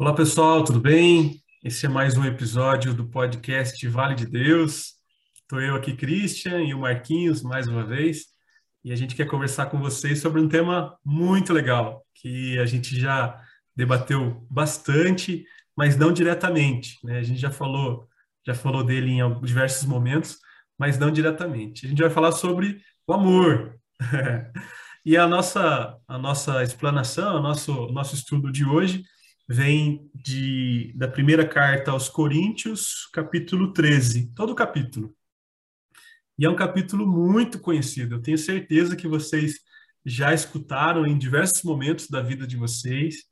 Olá pessoal, tudo bem? Esse é mais um episódio do podcast Vale de Deus. Estou eu aqui, Christian, e o Marquinhos, mais uma vez, e a gente quer conversar com vocês sobre um tema muito legal, que a gente já debateu bastante, mas não diretamente. Né? A gente já falou, já falou dele em diversos momentos, mas não diretamente. A gente vai falar sobre o amor. e a nossa, a nossa explanação, o nosso, nosso estudo de hoje vem de, da primeira carta aos Coríntios, capítulo 13, todo o capítulo. E é um capítulo muito conhecido. Eu tenho certeza que vocês já escutaram em diversos momentos da vida de vocês.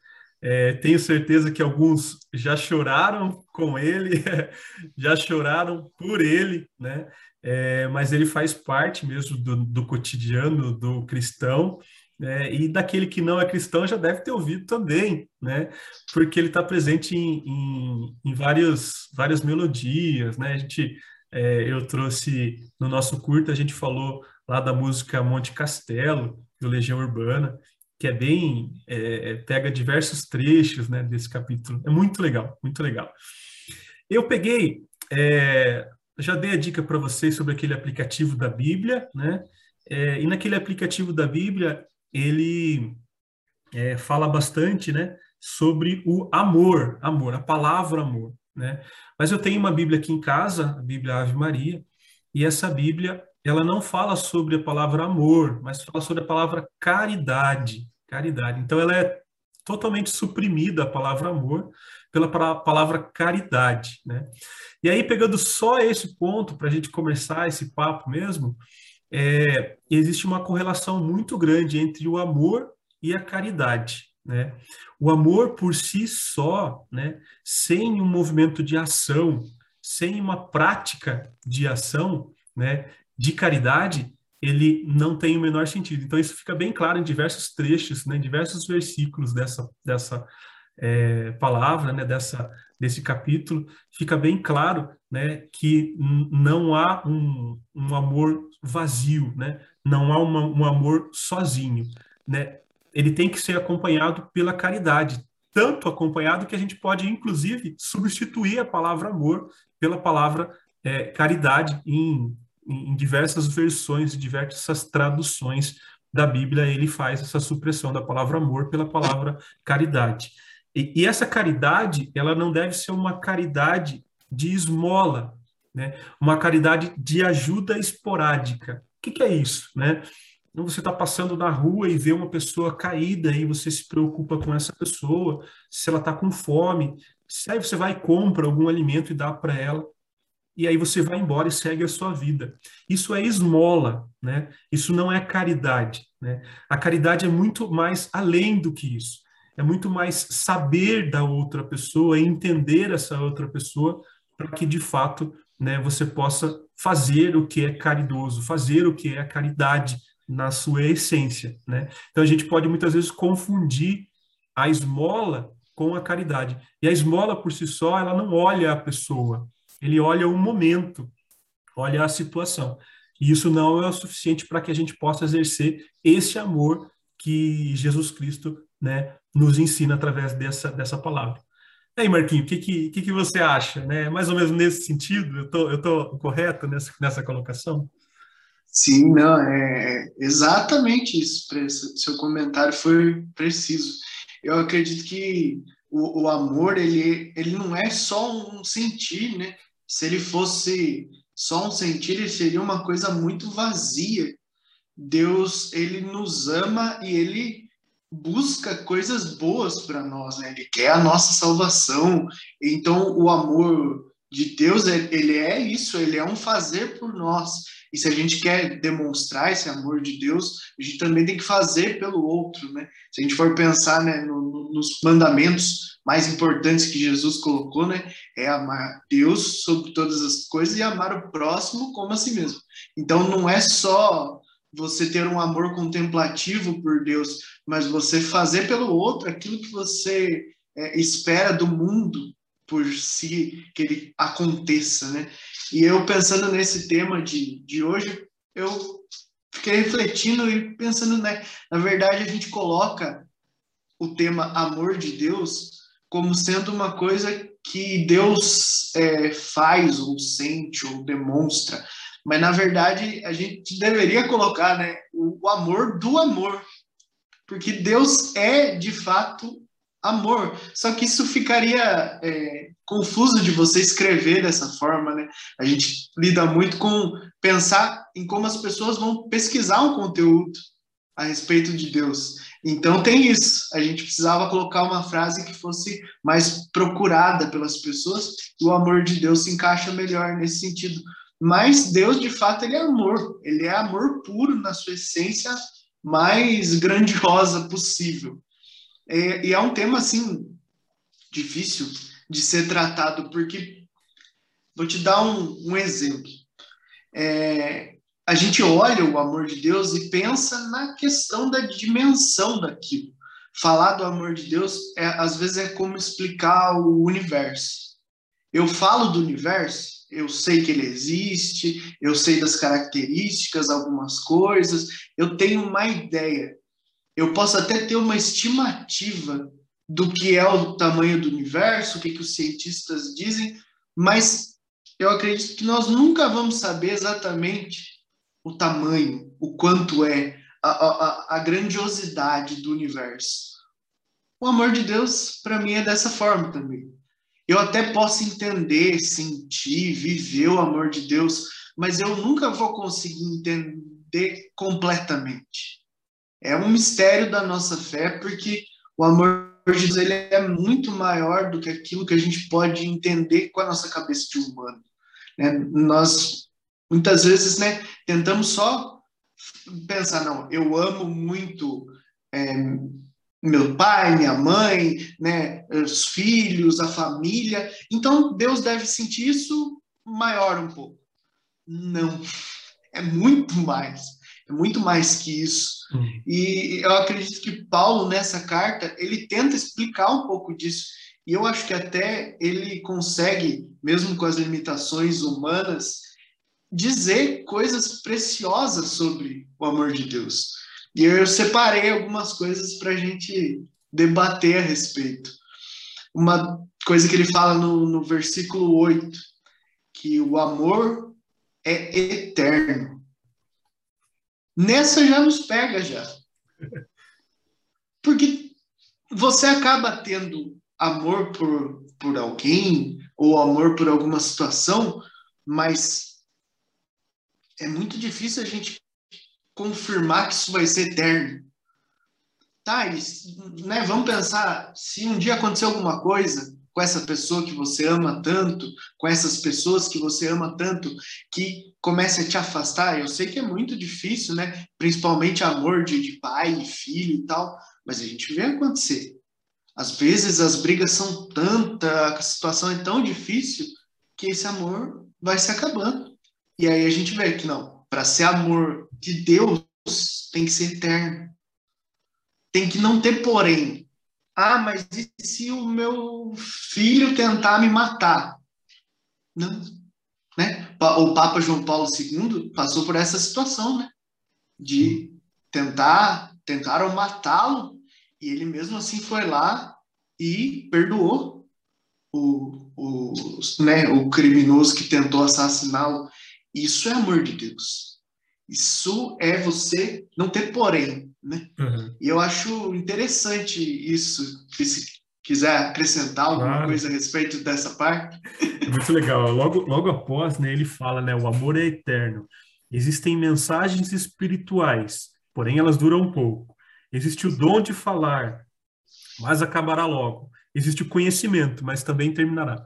É, tenho certeza que alguns já choraram com ele, já choraram por ele, né? É, mas ele faz parte mesmo do, do cotidiano do cristão né? e daquele que não é cristão já deve ter ouvido também, né? Porque ele está presente em, em, em vários, várias melodias, né? A gente, é, eu trouxe no nosso curto, a gente falou lá da música Monte Castelo, do Legião Urbana, que é bem, é, é, pega diversos trechos, né, desse capítulo. É muito legal, muito legal. Eu peguei, é, já dei a dica para vocês sobre aquele aplicativo da Bíblia, né? É, e naquele aplicativo da Bíblia ele é, fala bastante, né, sobre o amor, amor, a palavra amor, né? Mas eu tenho uma Bíblia aqui em casa, a Bíblia Ave Maria, e essa Bíblia, ela não fala sobre a palavra amor, mas fala sobre a palavra caridade, caridade. Então ela é totalmente suprimida a palavra amor pela palavra caridade, né? E aí pegando só esse ponto para a gente começar esse papo mesmo, é, existe uma correlação muito grande entre o amor e a caridade. Né? O amor por si só, né, sem um movimento de ação, sem uma prática de ação, né, de caridade, ele não tem o menor sentido. Então isso fica bem claro em diversos trechos, né, em diversos versículos dessa dessa é, palavra, né, dessa desse capítulo, fica bem claro, né, que não há um, um amor vazio, né? Não há uma, um amor sozinho, né? Ele tem que ser acompanhado pela caridade, tanto acompanhado que a gente pode, inclusive, substituir a palavra amor pela palavra é, caridade em, em diversas versões, diversas traduções da Bíblia, ele faz essa supressão da palavra amor pela palavra caridade. E, e essa caridade, ela não deve ser uma caridade de esmola, né? Uma caridade de ajuda esporádica. O que, que é isso, né? Então, você está passando na rua e vê uma pessoa caída e você se preocupa com essa pessoa, se ela está com fome, aí você vai e compra algum alimento e dá para ela, e aí você vai embora e segue a sua vida. Isso é esmola, né? Isso não é caridade, né? A caridade é muito mais além do que isso. É muito mais saber da outra pessoa, entender essa outra pessoa, para que de fato né, você possa fazer o que é caridoso, fazer o que é a caridade na sua essência, né? Então a gente pode muitas vezes confundir a esmola com a caridade. E a esmola por si só, ela não olha a pessoa, ele olha o momento, olha a situação. E isso não é o suficiente para que a gente possa exercer esse amor que Jesus Cristo, né, nos ensina através dessa dessa palavra. E aí, Marquinhos, o que, que, que, você acha? Né? Mais ou menos nesse sentido? Eu tô, estou tô correto nessa, nessa colocação? Sim, não, é, é exatamente isso. Seu comentário foi preciso. Eu acredito que o, o, amor, ele, ele não é só um sentir, né? Se ele fosse só um sentir, ele seria uma coisa muito vazia. Deus, ele nos ama e ele busca coisas boas para nós, né? Ele quer a nossa salvação. Então, o amor de Deus, ele é isso, ele é um fazer por nós. E se a gente quer demonstrar esse amor de Deus, a gente também tem que fazer pelo outro, né? Se a gente for pensar né, no, nos mandamentos mais importantes que Jesus colocou, né? É amar Deus sobre todas as coisas e amar o próximo como a si mesmo. Então, não é só você ter um amor contemplativo por Deus, mas você fazer pelo outro aquilo que você é, espera do mundo por si que ele aconteça, né? E eu pensando nesse tema de, de hoje, eu fiquei refletindo e pensando, né? Na verdade, a gente coloca o tema amor de Deus como sendo uma coisa que Deus é, faz ou sente ou demonstra, mas na verdade a gente deveria colocar né, o, amor do amor, porque Deus é de fato amor. Só que isso ficaria é, confuso de você escrever dessa forma, né? A gente lida muito com pensar em como as pessoas vão pesquisar um conteúdo a respeito de Deus. Então tem isso. A gente precisava colocar uma frase que fosse mais procurada pelas pessoas. E o amor de Deus se encaixa melhor nesse sentido. Mas Deus, de fato, ele é amor. Ele é amor puro na sua essência mais grandiosa possível. É, e é um tema, assim, difícil de ser tratado, porque vou te dar um, um exemplo. É, a gente olha o amor de Deus e pensa na questão da dimensão daquilo. Falar do amor de Deus, é, às vezes, é como explicar o universo. Eu falo do universo, eu sei que ele existe, eu sei das características, algumas coisas, eu tenho uma ideia eu posso até ter uma estimativa do que é o tamanho do universo, o que, que os cientistas dizem, mas eu acredito que nós nunca vamos saber exatamente o tamanho, o quanto é a, a, a grandiosidade do universo. O amor de Deus, para mim, é dessa forma também. Eu até posso entender, sentir, viver o amor de Deus, mas eu nunca vou conseguir entender completamente. É um mistério da nossa fé, porque o amor de Deus ele é muito maior do que aquilo que a gente pode entender com a nossa cabeça de humano. Né? Nós, muitas vezes, né, tentamos só pensar, não, eu amo muito é, meu pai, minha mãe, né, os filhos, a família, então Deus deve sentir isso maior um pouco. Não, é muito mais é muito mais que isso. Uhum. E eu acredito que Paulo, nessa carta, ele tenta explicar um pouco disso. E eu acho que até ele consegue, mesmo com as limitações humanas, dizer coisas preciosas sobre o amor de Deus. E eu separei algumas coisas para a gente debater a respeito. Uma coisa que ele fala no, no versículo 8, que o amor é eterno. Nessa já nos pega já. Porque você acaba tendo amor por, por alguém ou amor por alguma situação, mas é muito difícil a gente confirmar que isso vai ser eterno. Tá, e, né, vamos pensar, se um dia acontecer alguma coisa, com essa pessoa que você ama tanto, com essas pessoas que você ama tanto, que comece a te afastar. Eu sei que é muito difícil, né? Principalmente amor de, de pai e filho e tal, mas a gente vê acontecer. Às vezes as brigas são tanta, a situação é tão difícil que esse amor vai se acabando. E aí a gente vê que não, para ser amor de Deus tem que ser eterno. Tem que não ter porém. Ah, mas e se o meu filho tentar me matar? Não, né? O Papa João Paulo II passou por essa situação, né? De tentar, tentaram matá-lo e ele mesmo assim foi lá e perdoou o, o, né, o criminoso que tentou assassiná-lo. Isso é amor de Deus. Isso é você não ter porém, né? Uhum. E eu acho interessante isso, se quiser acrescentar alguma claro. coisa a respeito dessa parte. É muito legal. Logo, logo após, né, ele fala, né, o amor é eterno. Existem mensagens espirituais, porém elas duram pouco. Existe o dom de falar, mas acabará logo. Existe o conhecimento, mas também terminará.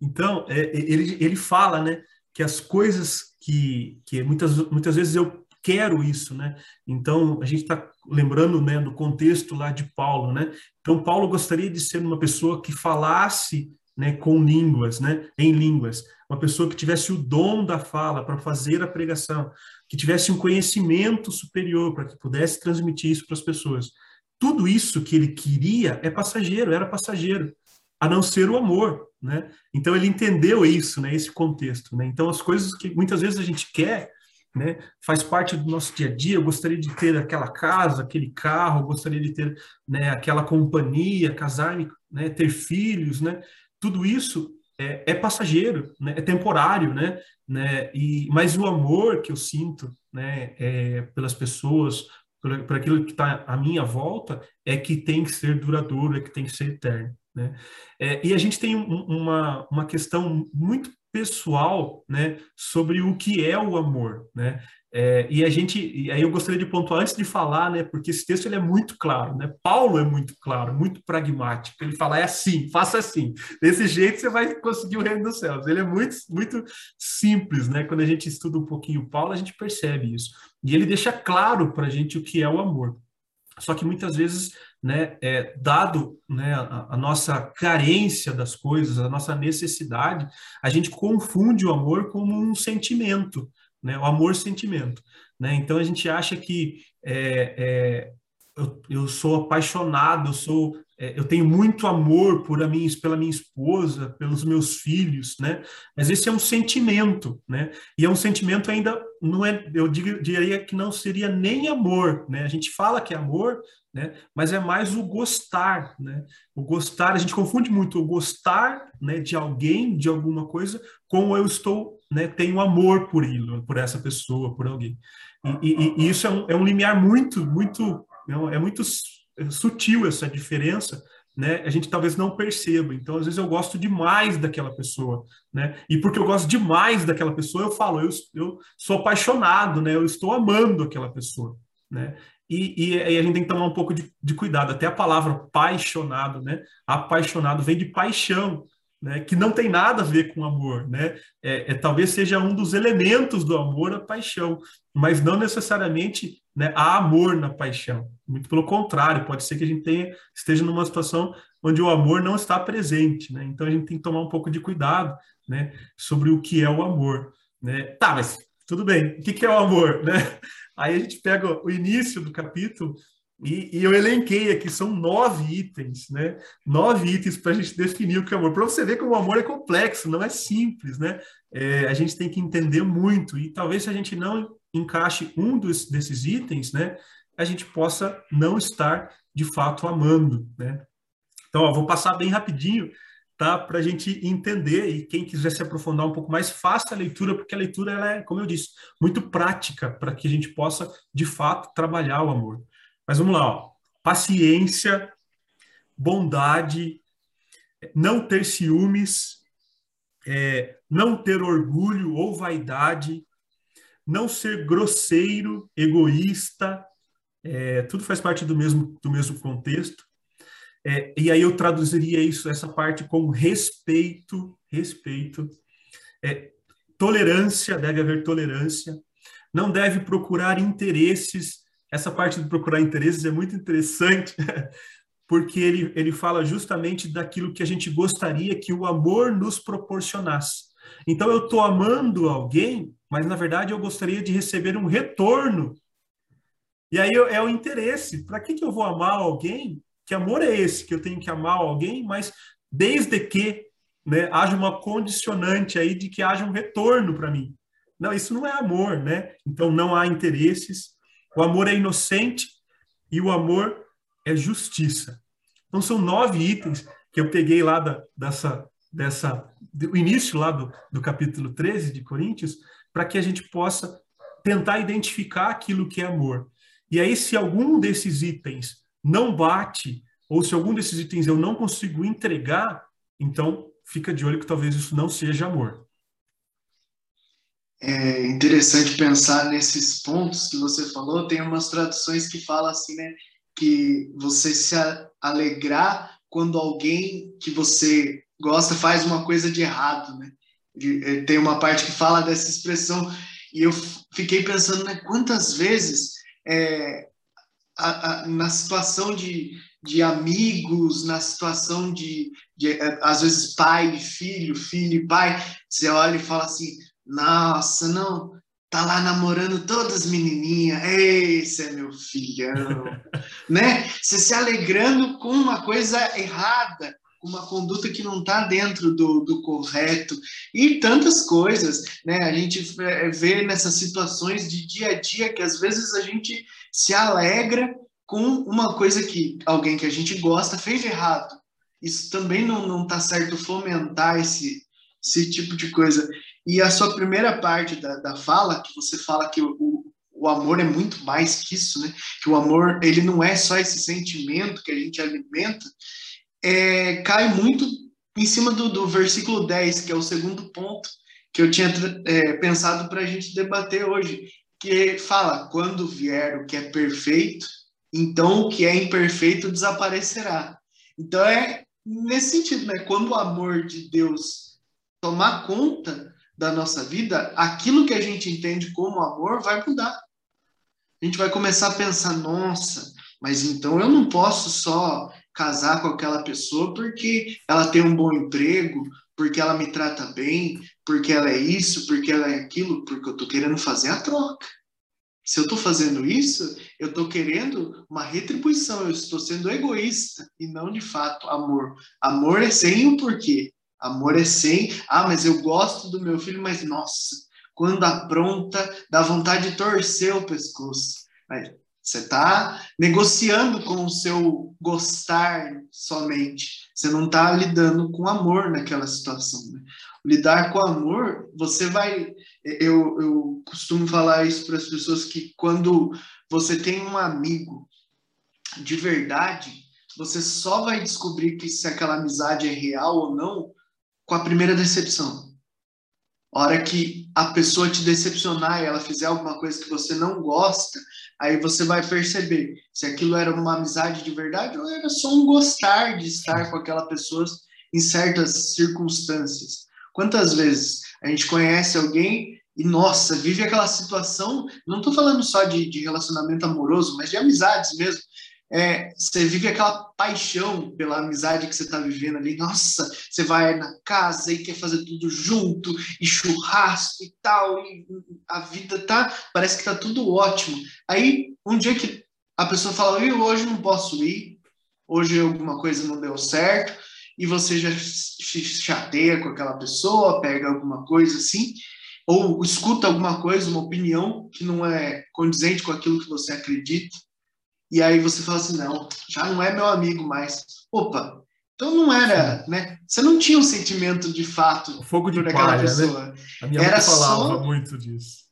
Então, é, ele, ele fala, né, que as coisas que, que muitas, muitas vezes eu quero isso, né? Então, a gente está lembrando, né, do contexto lá de Paulo, né? Então, Paulo gostaria de ser uma pessoa que falasse, né, com línguas, né, em línguas, uma pessoa que tivesse o dom da fala para fazer a pregação, que tivesse um conhecimento superior para que pudesse transmitir isso para as pessoas. Tudo isso que ele queria é passageiro, era passageiro, a não ser o amor, né? Então ele entendeu isso, né, esse contexto, né? Então as coisas que muitas vezes a gente quer né? Faz parte do nosso dia a dia. Eu gostaria de ter aquela casa, aquele carro, gostaria de ter né, aquela companhia, casar-me. né, ter filhos, né, tudo isso é, é passageiro, né, é temporário, né, né, e, mas o amor que eu sinto né, é, pelas pessoas, por, aquilo que está à minha volta, é que tem que ser duradouro, é que tem que ser eterno. Né? É, e a gente tem um, uma, uma questão muito pessoal né, sobre o que é o amor. Né? É, e a gente, e aí eu gostaria de pontuar antes de falar, né, porque esse texto ele é muito claro, né? Paulo é muito claro, muito pragmático. Ele fala é assim, faça assim, desse jeito você vai conseguir o reino dos céus. Ele é muito, muito simples, né? Quando a gente estuda um pouquinho Paulo, a gente percebe isso. E ele deixa claro para a gente o que é o amor. Só que muitas vezes, né, é, dado né, a, a, nossa carência das coisas, a nossa necessidade, a gente confunde o amor como um sentimento, né, o amor-sentimento. Né? Então a gente acha que é, é, eu, eu, sou apaixonado, eu sou é, eu tenho muito amor por a minha, pela minha esposa, pelos meus filhos, né? Mas esse é um sentimento, né? E é um sentimento ainda não é, eu diria que não seria nem amor, né? A gente fala que é amor, né? Mas é mais o gostar, né? O gostar, a gente confunde muito o gostar, né, de alguém, de alguma coisa, com eu estou, né, tenho amor por ele, por essa pessoa, por alguém. E, e, e isso é um, é um limiar muito, muito, é muito sutil essa diferença, né? A gente talvez não perceba. Então, às vezes eu gosto demais daquela pessoa, né? E porque eu gosto demais daquela pessoa, eu falo, eu, eu sou apaixonado, né? Eu estou amando aquela pessoa, né? E, e, a gente tem que tomar um pouco de, de cuidado. Até a palavra apaixonado, né? Apaixonado vem de paixão, né, que não tem nada a ver com amor, né? É, é, talvez seja um dos elementos do amor a paixão, mas não necessariamente né, há amor na paixão. Muito pelo contrário, pode ser que a gente tenha, esteja numa situação onde o amor não está presente, né? Então a gente tem que tomar um pouco de cuidado, né, sobre o que é o amor, né? Tá, mas tudo bem. O que, que é o amor, né? Aí a gente pega o início do capítulo e, e, eu elenquei aqui, são nove itens, né? Nove itens para a gente definir o que é amor. Para você ver como o amor é complexo, não é simples, né? É, a gente tem que entender muito. E talvez se a gente não encaixe um dos, desses itens, né? A gente possa não estar, de fato, amando, né? Então, ó, vou passar bem rapidinho, tá? Para a gente entender. E quem quiser se aprofundar um pouco mais, faça a leitura, porque a leitura, ela é, como eu disse, muito prática para que a gente possa, de fato, trabalhar o amor. Mas vamos lá, ó. paciência, bondade, não ter ciúmes, é, não ter orgulho ou vaidade, não ser grosseiro, egoísta, é, tudo faz parte do mesmo, do mesmo contexto. É, e aí eu traduziria isso, essa parte com respeito, respeito, é, tolerância, deve haver tolerância, não deve procurar interesses essa parte de procurar interesses é muito interessante, porque ele, ele fala justamente daquilo que a gente gostaria que o amor nos proporcionasse. Então, eu estou amando alguém, mas na verdade eu gostaria de receber um retorno. E aí é o interesse. Para que, que eu vou amar alguém? Que amor é esse que eu tenho que amar alguém, mas desde que né, haja uma condicionante aí de que haja um retorno para mim. Não, isso não é amor, né? Então não há interesses, o amor é inocente e o amor é justiça. Então são nove itens que eu peguei lá da, dessa, dessa, do início lá do, do capítulo 13 de Coríntios, para que a gente possa tentar identificar aquilo que é amor. E aí, se algum desses itens não bate, ou se algum desses itens eu não consigo entregar, então fica de olho que talvez isso não seja amor é interessante pensar nesses pontos que você falou. Tem umas traduções que falam assim, né? Que você se alegrar quando alguém que você gosta faz uma coisa de errado, né? E, tem uma parte que fala dessa expressão e eu fiquei pensando, né? Quantas vezes é, a, a, na situação de, de amigos, na situação de, de, é, às vezes, pai e filho, filho e pai, você olha e fala assim: nossa, não, tá lá namorando todas as menininhas. Esse é meu filhão. né? Você se alegrando com uma coisa errada, uma conduta que não está dentro do, do correto. E tantas coisas, né? A gente vê nessas situações de dia a dia que às vezes a gente se alegra com uma coisa que alguém que a gente gosta fez errado. isso também não, não tá certo fomentar esse, esse tipo de coisa. E a sua primeira parte da, da fala, que você fala que o, o amor é muito mais que isso, né? Que o amor, ele não é só esse sentimento que a gente alimenta, é, cai muito em cima do, do versículo 10, que é o segundo ponto que eu tinha é, pensado para a gente debater hoje, que fala: quando vier o que é perfeito, então o que é imperfeito desaparecerá. Então é nesse sentido, né? Quando o amor de Deus tomar conta da nossa vida, aquilo que a gente entende como amor vai mudar a gente vai começar a pensar, nossa, mas então eu não posso só casar com aquela pessoa porque ela tem um bom emprego, porque ela me trata bem, porque ela é isso, porque ela é aquilo, porque eu estou querendo fazer a troca. Se eu estou fazendo isso, eu estou querendo uma retribuição, eu estou sendo egoísta e não de fato amor. Amor é sem o porquê. Amor é sem, ah, mas eu gosto do meu filho, mas nossa, quando apronta, dá vontade de torcer o pescoço. Você está negociando com o seu gostar somente. Você não está lidando com amor naquela situação. Né? Lidar com amor, você vai. Eu, eu costumo falar isso para as pessoas que quando você tem um amigo de verdade, você só vai descobrir que se aquela amizade é real ou não com a primeira decepção. A hora que a pessoa te decepcionar e ela fizer alguma coisa que você não gosta, aí você vai perceber se aquilo era uma amizade de verdade ou era só um gostar de estar com aquela pessoa em certas circunstâncias. Quantas vezes a gente conhece alguém e, nossa, vive aquela situação, não estou falando só de, de relacionamento amoroso, mas de amizades mesmo, é, você vive aquela paixão pela amizade que você está vivendo ali. Nossa, você vai na casa e quer fazer tudo junto, e churrasco e tal, e a vida tá, parece que tá tudo ótimo. Aí, um dia que a pessoa fala, hoje não posso ir, hoje alguma coisa não deu certo, e você já se chateia com aquela pessoa, pega alguma coisa assim, ou escuta alguma coisa, uma opinião que não é condizente com aquilo que você acredita e aí você fala assim, não, já não é meu amigo mais. Opa, então não era, né? Você não tinha um sentimento de fato o fogo de palha, né? pessoa. Né? A minha era falava só... muito disso.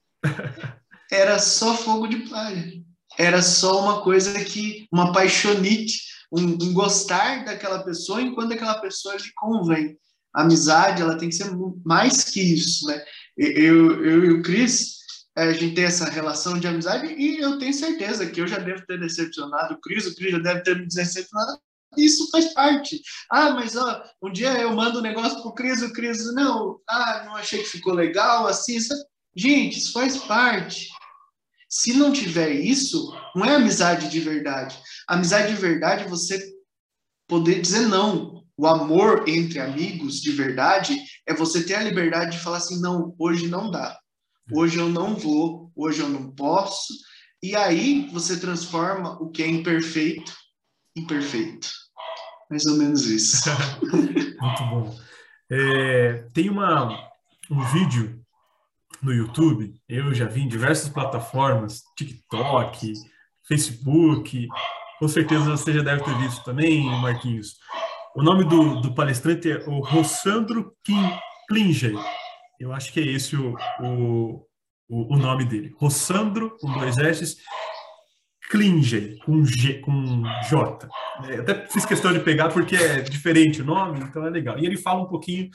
era só fogo de palha. Era só uma coisa que, uma paixonite, um, um gostar daquela pessoa enquanto aquela pessoa lhe convém. A amizade, ela tem que ser mais que isso, né? Eu, eu e o Cris, a gente tem essa relação de amizade e eu tenho certeza que eu já devo ter decepcionado o Cris, o Cris já deve ter me decepcionado. Isso faz parte. Ah, mas ó, um dia eu mando um negócio pro Cris, o Cris, não, ah, não achei que ficou legal, assim, isso... Gente, isso faz parte. Se não tiver isso, não é amizade de verdade. Amizade de verdade é você poder dizer não. O amor entre amigos de verdade é você ter a liberdade de falar assim, não, hoje não dá hoje eu não vou, hoje eu não posso. E aí você transforma o que é imperfeito em perfeito. Mais ou menos isso. Muito bom. É, tem uma, um vídeo no YouTube, eu já vi em diversas plataformas, TikTok, Facebook, com certeza você já deve ter visto também, Marquinhos. O nome do, do palestrante é o Rossandro Klinger. Eu acho que é esse o, o, o, nome dele. Rossandro, com dois S, Klinger, com, G, com J. É, até fiz questão de pegar porque é diferente o nome, então é legal. E ele fala um pouquinho.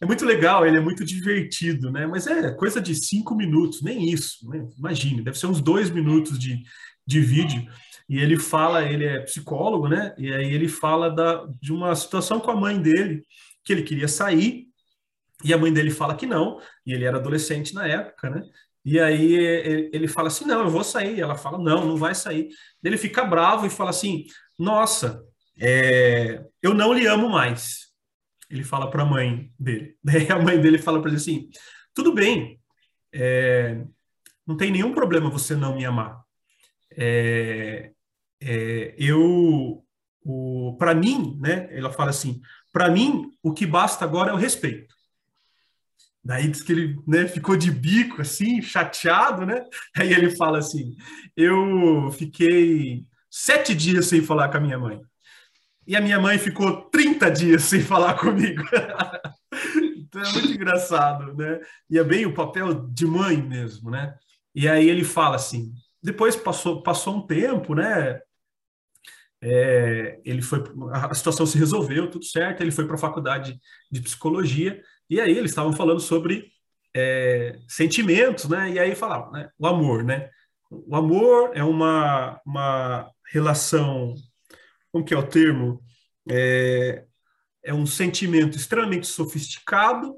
É muito legal, ele é muito divertido, né? Mas é coisa de cinco minutos, nem isso, né? Imagine, deve ser uns dois minutos de, de vídeo. E ele fala, ele é psicólogo, né? E aí ele fala da, de uma situação com a mãe dele, que ele queria sair e a mãe dele fala que não, e ele era adolescente na época, né? E aí ele fala assim: não, eu vou sair. Ela fala: não, não vai sair. Ele fica bravo e fala assim: nossa, é, eu não lhe amo mais. Ele fala para a mãe dele. Daí a mãe dele fala para ele assim: tudo bem, é, não tem nenhum problema você não me amar. É, é eu, para mim, né? Ela fala assim: para mim, o que basta agora é o respeito. Daí diz que ele né, ficou de bico, assim, chateado, né? Aí ele fala assim: Eu fiquei sete dias sem falar com a minha mãe. e a minha mãe ficou 30 dias sem falar comigo. então é muito engraçado, né? E é bem o papel de mãe mesmo, né? E aí ele fala assim, depois passou, passou um tempo, né? É, ele foi, a situação se resolveu, tudo certo, ele foi para a faculdade de psicologia, e aí eles estavam falando sobre é, sentimentos, né? E aí falavam, né? O amor, né? O amor é uma, uma relação, como que é o termo? É, é um sentimento extremamente sofisticado,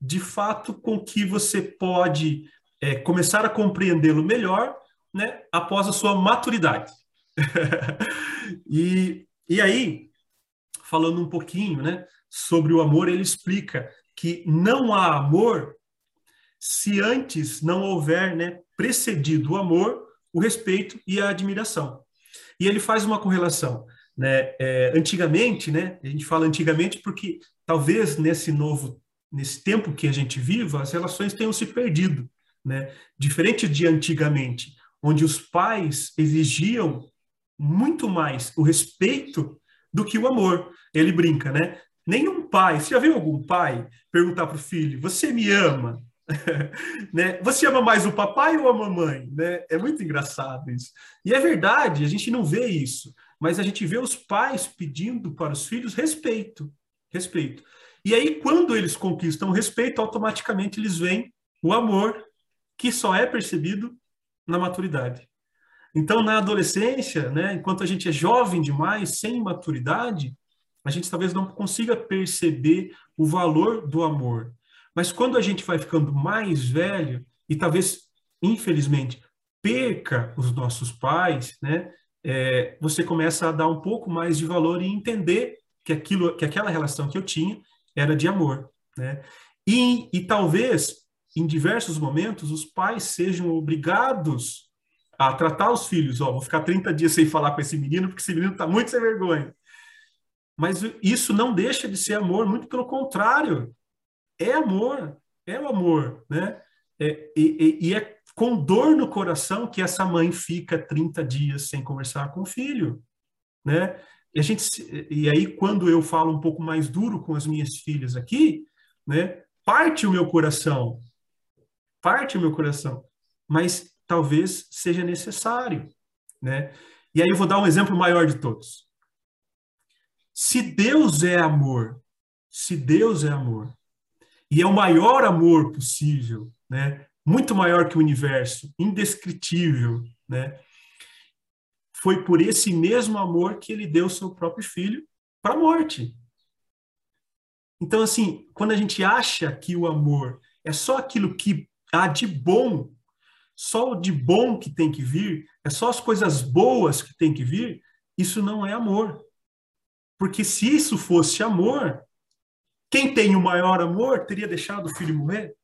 de fato, com que você pode é, começar a compreendê-lo melhor, né? Após a sua maturidade. e, e aí, falando um pouquinho, né? Sobre o amor, ele explica que não há amor se antes não houver né, precedido o amor, o respeito e a admiração. E ele faz uma correlação. Né? É, antigamente, né, a gente fala antigamente porque talvez nesse novo, nesse tempo que a gente viva, as relações tenham se perdido. Né? Diferente de antigamente, onde os pais exigiam muito mais o respeito do que o amor. Ele brinca, né? Nenhum pai, você já viu algum pai perguntar para o filho: Você me ama? né? Você ama mais o papai ou a mamãe? Né? É muito engraçado isso. E é verdade, a gente não vê isso, mas a gente vê os pais pedindo para os filhos respeito. Respeito. E aí, quando eles conquistam o respeito, automaticamente eles veem o amor, que só é percebido na maturidade. Então, na adolescência, né, enquanto a gente é jovem demais, sem maturidade, a gente talvez não consiga perceber o valor do amor. Mas quando a gente vai ficando mais velho e talvez, infelizmente, perca os nossos pais, né, é, você começa a dar um pouco mais de valor e entender que aquilo, que aquela relação que eu tinha era de amor, né? E, e talvez em diversos momentos os pais sejam obrigados a tratar os filhos, ó, vou ficar 30 dias sem falar com esse menino, porque esse menino está muito sem vergonha. Mas isso não deixa de ser amor, muito pelo contrário. É amor, é o amor, né? É, e, e, é com dor no coração que essa mãe fica 30 dias sem conversar com o filho, né? E, a gente, e aí, quando eu falo um pouco mais duro com as minhas filhas aqui, né? Parte o meu coração, parte o meu coração, mas talvez seja necessário, né? E aí eu vou dar um exemplo maior de todos. Se Deus é amor, se Deus é amor, e é o maior amor possível, né? Muito maior que o universo, indescritível, né? Foi por esse mesmo amor que ele deu seu próprio filho para a morte. Então, assim, quando a gente acha que o amor é só aquilo que há de bom só o de bom que tem que vir, é só as coisas boas que tem que vir, isso não é amor. Porque se isso fosse amor, quem tem o maior amor teria deixado o filho morrer?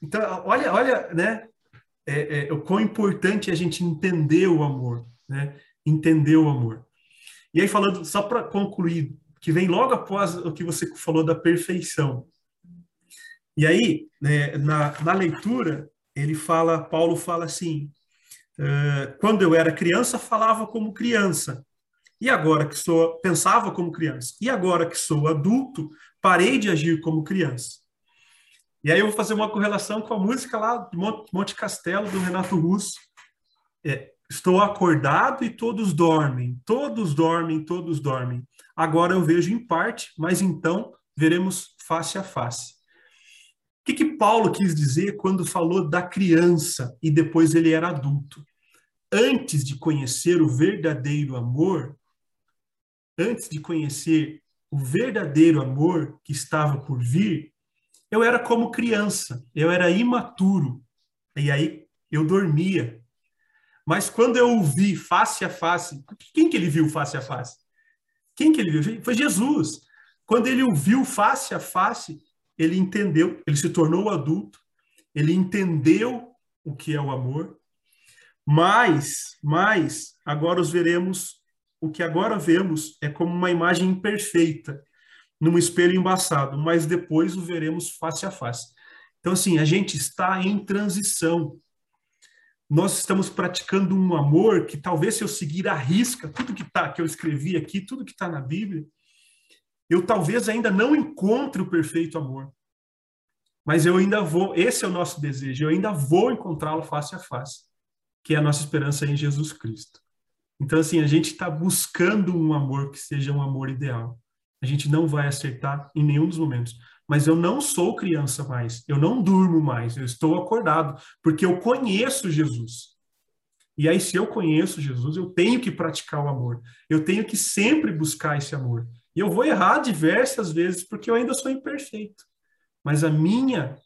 Então, olha, olha, né? É, é, o quão importante é a gente entender o amor, né? Entender o amor. E aí, falando, só para concluir, que vem logo após o que você falou da perfeição. E aí, né, na, na leitura, ele fala, Paulo fala assim: uh, quando eu era criança, falava como criança. E agora que sou, pensava como criança. E agora que sou adulto, parei de agir como criança. E aí eu vou fazer uma correlação com a música lá de Monte Castelo, do Renato Russo. É, estou acordado e todos dormem, todos dormem, todos dormem. Agora eu vejo em parte, mas então veremos face a face que, que Paulo quis dizer quando falou da criança e depois ele era adulto? Antes de conhecer o verdadeiro amor, antes de conhecer o verdadeiro amor que estava por vir, eu era como criança, eu era imaturo, e aí eu dormia. Mas quando eu o vi face a face, quem que ele viu face a face? Quem que ele viu? Foi Jesus. Quando ele o viu face a face, ele entendeu, ele se tornou adulto, ele entendeu o que é o amor, mas, mas agora os veremos, o que agora vemos é como uma imagem imperfeita, num espelho embaçado, mas depois o veremos face a face. Então, assim, a gente está em transição. nós estamos praticando um amor que talvez se eu seguir a risca, tudo que tá, que eu escrevi aqui, tudo que está na Bíblia, eu talvez ainda não encontre o perfeito amor. Mas eu ainda vou, esse é o nosso desejo, eu ainda vou encontrá-lo face a face, que é a nossa esperança em Jesus Cristo. Então, assim, a gente está buscando um amor que seja um amor ideal. A gente não vai acertar em nenhum dos momentos mas eu não sou criança mais, eu não durmo mais, eu estou acordado, porque eu conheço Jesus. E aí, se eu conheço Jesus, eu tenho que praticar o amor, eu tenho que sempre buscar esse amor. E eu vou errar diversas vezes, porque eu ainda sou imperfeito. Mas a minha,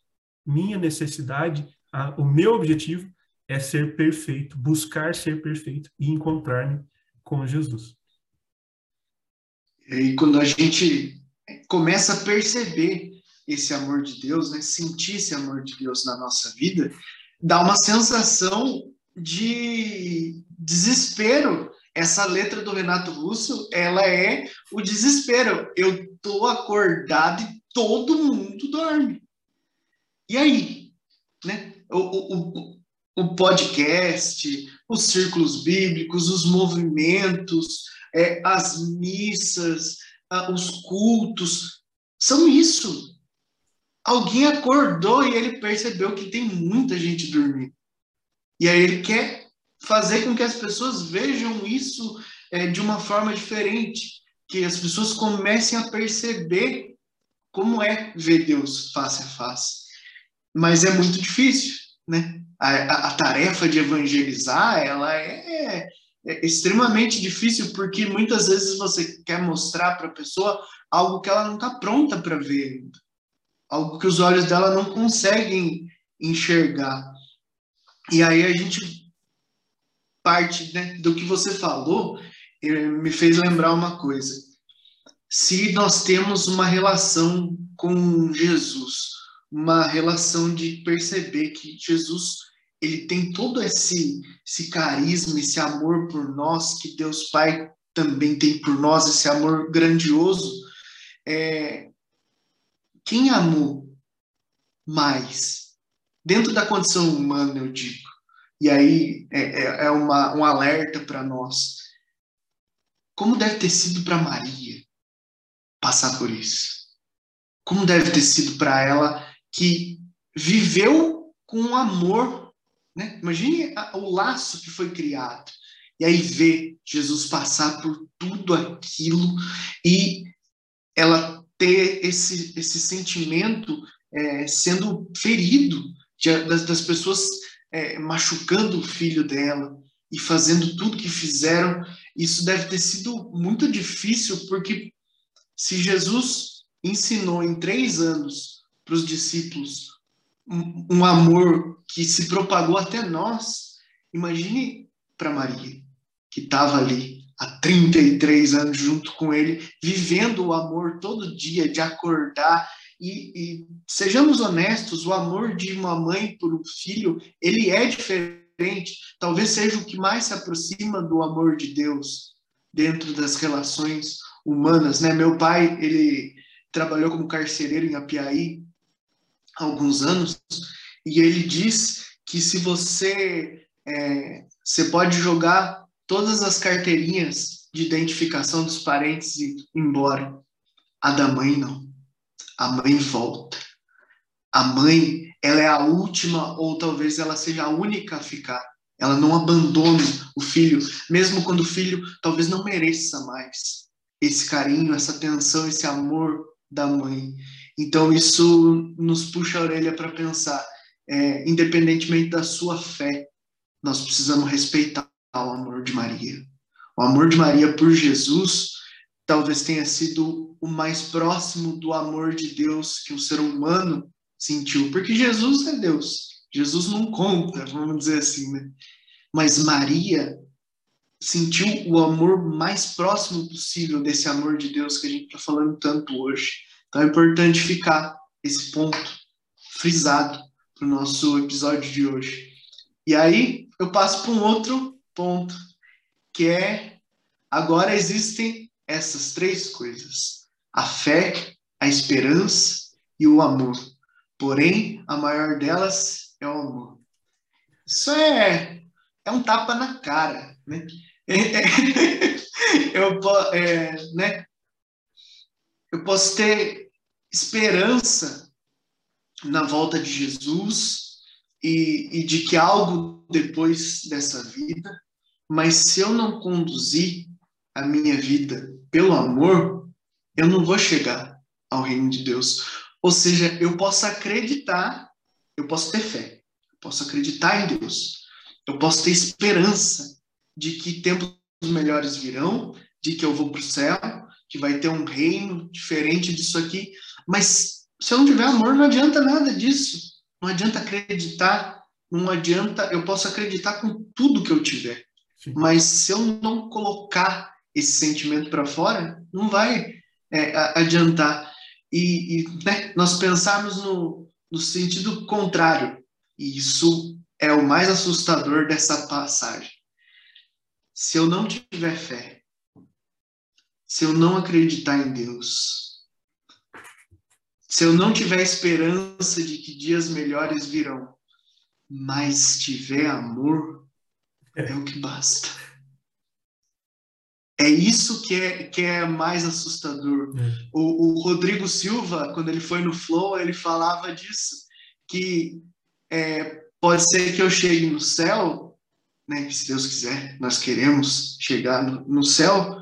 minha necessidade, a, o meu objetivo é ser perfeito, buscar ser perfeito e encontrar-me com Jesus. E quando a gente começa a perceber esse amor de Deus, né? sentir esse amor de Deus na nossa vida, dá uma sensação de desespero. Essa letra do Renato Russo, ela é o desespero. Eu tô acordado e todo mundo dorme. E aí? Né? O, o, o podcast, os círculos bíblicos, os movimentos, é, as missas, os cultos, são isso. Alguém acordou e ele percebeu que tem muita gente dormindo. E aí ele quer fazer com que as pessoas vejam isso é, de uma forma diferente, que as pessoas comecem a perceber como é ver Deus face a face. Mas é muito difícil, né? A, a, a tarefa de evangelizar, ela é, é extremamente difícil porque muitas vezes você quer mostrar para a pessoa algo que ela não está pronta para ver algo que os olhos dela não conseguem enxergar. E aí a gente parte né, do que você falou me fez lembrar uma coisa. Se nós temos uma relação com Jesus, uma relação de perceber que Jesus ele tem todo esse, esse carisma, esse amor por nós, que Deus Pai também tem por nós, esse amor grandioso. É, quem amou mais? Dentro da condição humana, eu digo. E aí é, é, é uma, um alerta para nós. Como deve ter sido para Maria passar por isso? Como deve ter sido para ela que viveu com amor né? Imagine o laço que foi criado. E aí ver Jesus passar por tudo aquilo e ela ter esse, esse sentimento é, sendo ferido de, das, das, pessoas é, machucando o filho dela e fazendo tudo que fizeram. Isso deve ter sido muito difícil, porque se Jesus ensinou em três anos para os discípulos um, um amor que se propagou até nós. Imagine para Maria, que estava ali há 33 anos junto com ele, vivendo o amor todo dia, de acordar. E, e sejamos honestos, o amor de uma mãe por um filho, ele é diferente. Talvez seja o que mais se aproxima do amor de Deus dentro das relações humanas, né? Meu pai, ele trabalhou como carcereiro em Apiaí alguns anos e ele diz que se você é, você pode jogar todas as carteirinhas de identificação dos parentes e embora. A da mãe não. A mãe volta. A mãe, ela é a última ou talvez ela seja a única a ficar. Ela não abandona o filho, mesmo quando o filho talvez não mereça mais esse carinho, essa atenção, esse amor da mãe. Então isso nos puxa a orelha para pensar é, independentemente da sua fé, nós precisamos respeitar o amor de Maria. O amor de Maria por Jesus talvez tenha sido o mais próximo do amor de Deus que um ser humano sentiu, porque Jesus é Deus. Jesus não conta, vamos dizer assim, né? Mas Maria sentiu o amor mais próximo possível desse amor de Deus que a gente está falando tanto hoje. Então é importante ficar esse ponto frisado para o nosso episódio de hoje. E aí eu passo para um outro ponto, que é agora existem essas três coisas: a fé, a esperança e o amor. Porém, a maior delas é o amor. Isso é, é um tapa na cara, né? eu, é, né? Eu posso ter esperança na volta de Jesus e, e de que algo depois dessa vida, mas se eu não conduzir a minha vida pelo amor, eu não vou chegar ao reino de Deus. Ou seja, eu posso acreditar, eu posso ter fé, eu posso acreditar em Deus, eu posso ter esperança de que tempos melhores virão, de que eu vou para o céu, que vai ter um reino diferente disso aqui. Mas se eu não tiver amor, não adianta nada disso. Não adianta acreditar, não adianta. Eu posso acreditar com tudo que eu tiver, Sim. mas se eu não colocar esse sentimento para fora, não vai é, adiantar. E, e né, nós pensarmos no, no sentido contrário, e isso é o mais assustador dessa passagem. Se eu não tiver fé, se eu não acreditar em Deus, se eu não tiver esperança de que dias melhores virão, mas tiver amor, é o que basta. É isso que é, que é mais assustador. É. O, o, Rodrigo Silva, quando ele foi no Flow, ele falava disso, que é, pode ser que eu chegue no céu, né, se Deus quiser, nós queremos chegar no, no céu,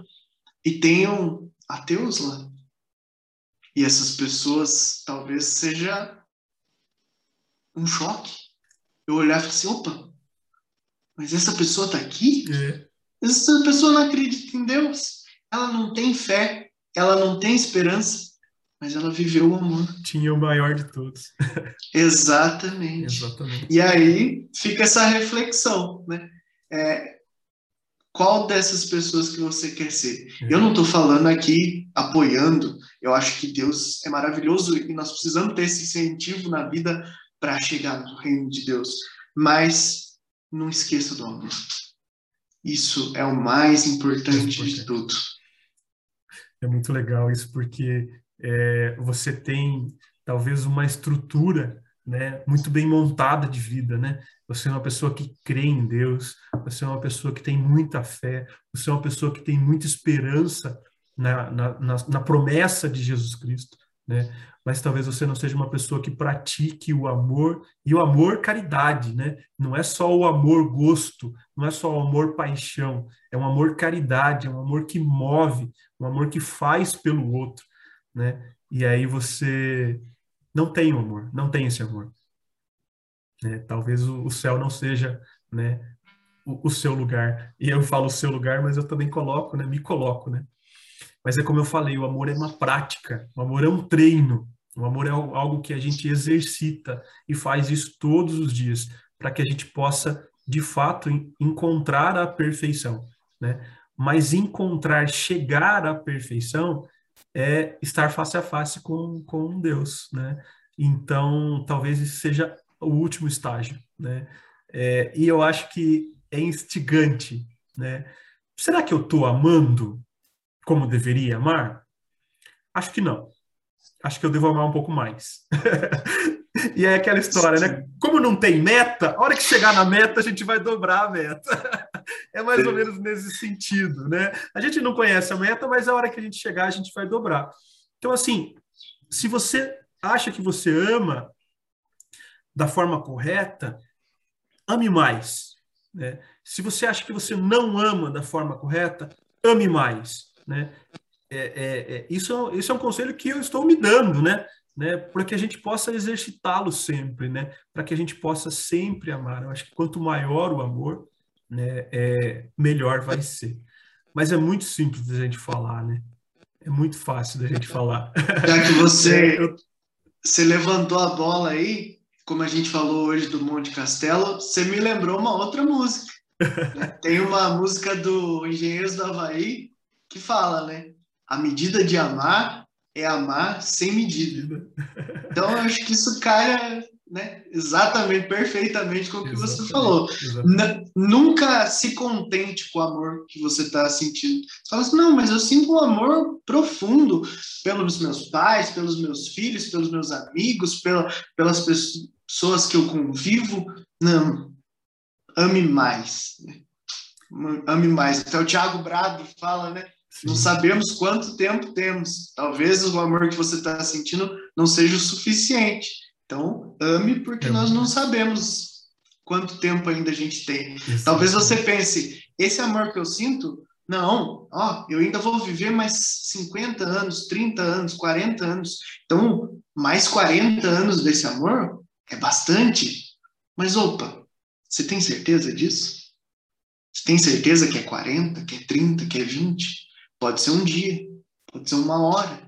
e tenham ateus lá. E essas pessoas talvez seja um choque. Eu olhar e falar assim, opa, mas essa pessoa está aqui? É. Essa pessoa não acredita em Deus. Ela não tem fé, ela não tem esperança, mas ela viveu o amor. Tinha o maior de todos. Exatamente. Exatamente. E aí fica essa reflexão, né? É, qual dessas pessoas que você quer ser. É. Eu não estou falando aqui apoiando, eu acho que Deus é maravilhoso e nós precisamos ter esse incentivo na vida para chegar no reino de Deus. Mas não esqueça do amor. Isso é o mais importante, de tudo. É muito legal isso, porque é, você tem talvez uma estrutura né, muito bem montada de vida, né? Você é uma pessoa que crê em Deus, você é uma pessoa que tem muita fé, você é uma pessoa que tem muita esperança na, na, na, na promessa de Jesus Cristo, né? Mas talvez você não seja uma pessoa que pratique o amor e o amor caridade, né? Não é só o amor gosto, não é só o amor paixão, é um amor caridade, é um amor que move, um amor que faz pelo outro, né? E aí você não tem o amor, não tem esse amor. Né? Talvez o, o, céu não seja né, o, o, seu lugar. E eu falo o seu lugar, mas eu também coloco, né, me coloco. Né? Mas é como eu falei, o amor é uma prática, o amor é um treino, o amor é algo que a gente exercita e faz isso todos os dias, para que a gente possa, de fato, encontrar a perfeição. Né? Mas encontrar, chegar à perfeição, é estar face a face com, com Deus, né? Então, talvez isso seja o último estágio, né? É, e eu acho que é instigante, né? Será que eu estou amando como deveria amar? Acho que não. Acho que eu devo amar um pouco mais. e é aquela história, né? Como não tem meta, a hora que chegar na meta, a gente vai dobrar a meta. é mais ou menos nesse sentido, né? A gente não conhece a meta, mas a hora que a gente chegar, a gente vai dobrar. Então, assim, se você acha que você ama da forma correta, ame mais. Né? Se você acha que você não ama da forma correta, ame mais. Né? É, é, é, isso, isso é um conselho que eu estou me dando, né? né? Para que a gente possa exercitá-lo sempre, né? Para que a gente possa sempre amar. Eu acho que quanto maior o amor, né, é, melhor vai ser. Mas é muito simples da gente falar, né? É muito fácil da gente falar. Já que você, é, eu... você levantou a bola aí, como a gente falou hoje do Monte Castelo, você me lembrou uma outra música. Né? Tem uma música do Engenheiros do Havaí que fala, né? A medida de amar é amar sem medida. Então, eu acho que isso cai né? Exatamente, perfeitamente com o que exatamente, você falou. Nunca se contente com o amor que você está sentindo. Você fala assim, não, mas eu sinto um amor profundo pelos meus pais, pelos meus filhos, pelos meus amigos, pela, pelas pessoas que eu convivo. Não. ame mais. Né? Ame mais. Até o Tiago Brado fala, né? Sim. Não sabemos quanto tempo temos. Talvez o amor que você está sentindo não seja o suficiente. Então, ame porque nós não sabemos quanto tempo ainda a gente tem. Isso. Talvez você pense, esse amor que eu sinto, não, ó, eu ainda vou viver mais 50 anos, 30 anos, 40 anos. Então, mais 40 anos desse amor é bastante. Mas, opa, você tem certeza disso? Você tem certeza que é 40, que é 30, que é 20? Pode ser um dia, pode ser uma hora.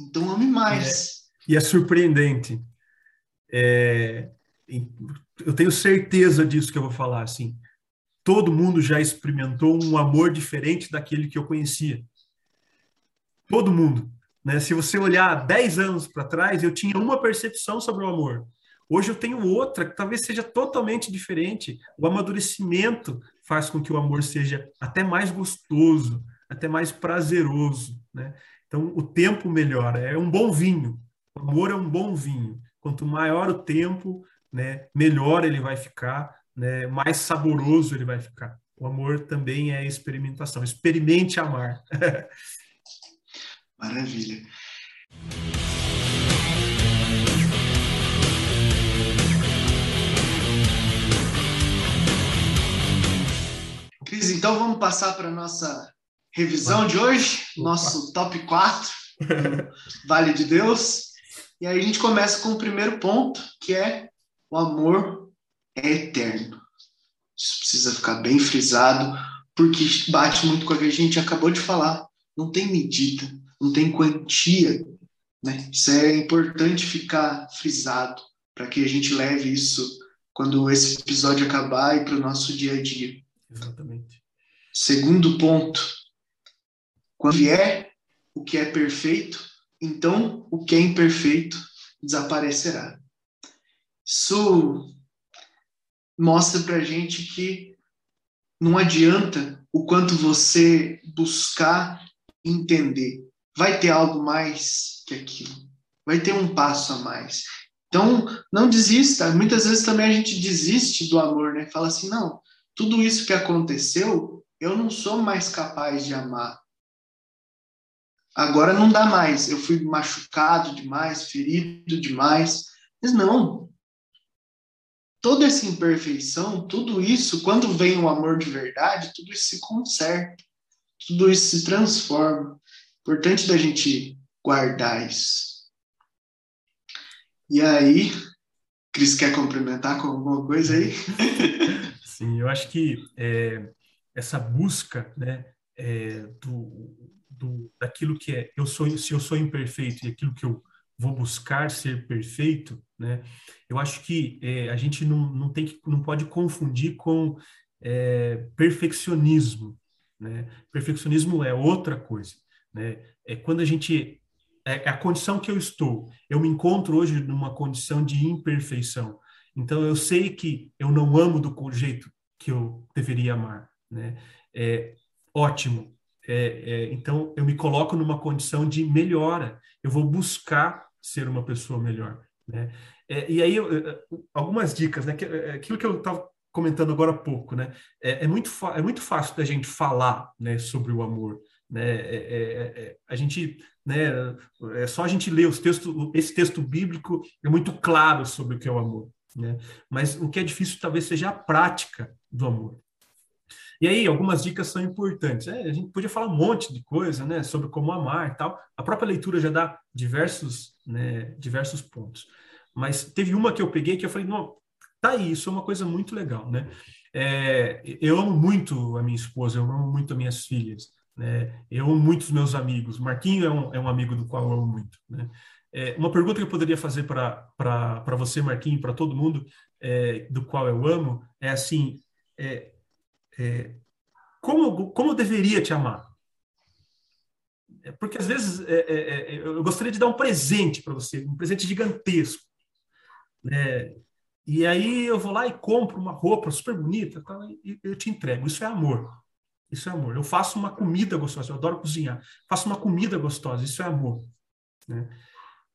Então, ame mais. É, e é surpreendente. É, eu tenho certeza disso que eu vou falar, assim todo mundo já experimentou um amor diferente daquele que eu conhecia. Todo mundo. Né? Se você olhar 10 anos para trás, eu tinha uma percepção sobre o amor. Hoje eu tenho outra, que talvez seja totalmente diferente. O amadurecimento faz com que o amor seja até mais gostoso, até mais prazeroso. Né? Então, o tempo melhora. É um bom vinho. O amor é um bom vinho. Quanto maior o tempo, né, melhor ele vai ficar, né, mais saboroso ele vai ficar. O amor também é experimentação. Experimente amar. Maravilha. Cris, então vamos passar para a nossa revisão de hoje, nosso top 4, Vale de Deus. E aí a gente começa com o primeiro ponto, que é o amor é eterno. Isso precisa ficar bem frisado, porque bate muito com o que a gente acabou de falar. Não tem medida, não tem quantia. Né? Isso é importante ficar frisado para que a gente leve isso quando esse episódio acabar e para o nosso dia a dia. Exatamente. Segundo ponto, quando vier o que é perfeito, então o que é imperfeito desaparecerá. Isso mostra para gente que não adianta o quanto você buscar entender. Vai ter algo mais que aquilo. Vai ter um passo a mais. Então, não desista. Muitas vezes também a gente desiste do amor, né? Fala assim: não, tudo isso que aconteceu, eu não sou mais capaz de amar. Agora não dá mais. Eu fui machucado demais, ferido demais. Mas não, toda essa imperfeição, tudo isso, quando vem o amor de verdade, tudo isso se conserta, tudo isso se transforma. Importante da gente guardar isso. E aí, Cris quer complementar com alguma coisa aí? Sim, eu acho que é, essa busca, né, é, do, do, daquilo que é, eu sou, se eu sou imperfeito e aquilo que eu vou buscar ser perfeito, né? Eu acho que é, a gente não, não tem que não pode confundir com é, perfeccionismo, né? Perfeccionismo é outra coisa, né? É quando a gente é, é a condição que eu estou. Eu me encontro hoje numa condição de imperfeição. Então eu sei que eu não amo do jeito que eu deveria amar, né? É ótimo. É, é, então eu me coloco numa condição de melhora. Eu vou buscar ser uma pessoa melhor. Né? É, e aí, algumas dicas, né? É, aquilo que eu estava comentando agora há pouco, né? É, é, muito, é muito fácil da gente falar né, sobre o amor. Né? É, é, é, a gente, né, é só a gente ler os textos, esse texto bíblico é muito claro sobre o que é o amor. Né? Mas o que é difícil talvez seja a prática do amor. E aí, algumas dicas são importantes. É, a gente podia falar um monte de coisa, né, sobre como amar e tal. A própria leitura já dá diversos, né, diversos pontos. Mas teve uma que eu peguei que eu falei, não, tá aí, isso é uma coisa muito legal, né? É, eu amo muito a minha esposa, eu amo muito as minhas filhas, né? Eu amo muito os meus amigos. Marquinho é um, é um amigo do qual eu amo muito, né? É, uma pergunta que eu poderia fazer para você, Marquinho, para todo mundo é, do qual eu amo, é assim: é, é, como, como eu deveria te amar? É, porque às vezes é, é, é, eu gostaria de dar um presente para você, um presente gigantesco. Né? E aí eu vou lá e compro uma roupa super bonita tá? e eu te entrego. Isso é amor. Isso é amor. Eu faço uma comida gostosa, eu adoro cozinhar. Faço uma comida gostosa, isso é amor. Né?